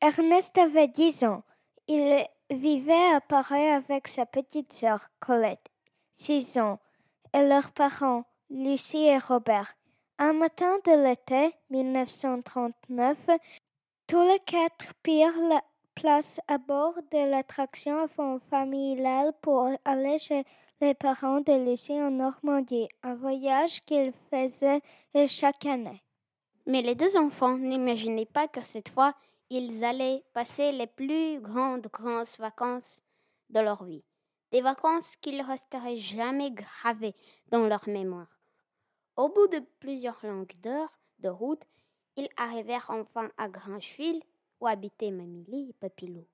Ernest avait dix ans. Il vivait à Paris avec sa petite sœur Colette, six ans, et leurs parents, Lucie et Robert. Un matin de l'été 1939, tous les quatre prirent la place à bord de l'attraction familiale pour aller chez les parents de Lucie en Normandie, un voyage qu'ils faisaient chaque année. Mais les deux enfants n'imaginaient pas que cette fois, ils allaient passer les plus grandes, grandes vacances de leur vie. Des vacances qui ne resteraient jamais gravées dans leur mémoire. Au bout de plusieurs longues heures de route, ils arrivèrent enfin à Grancheville, où habitaient Mamie et Papilou.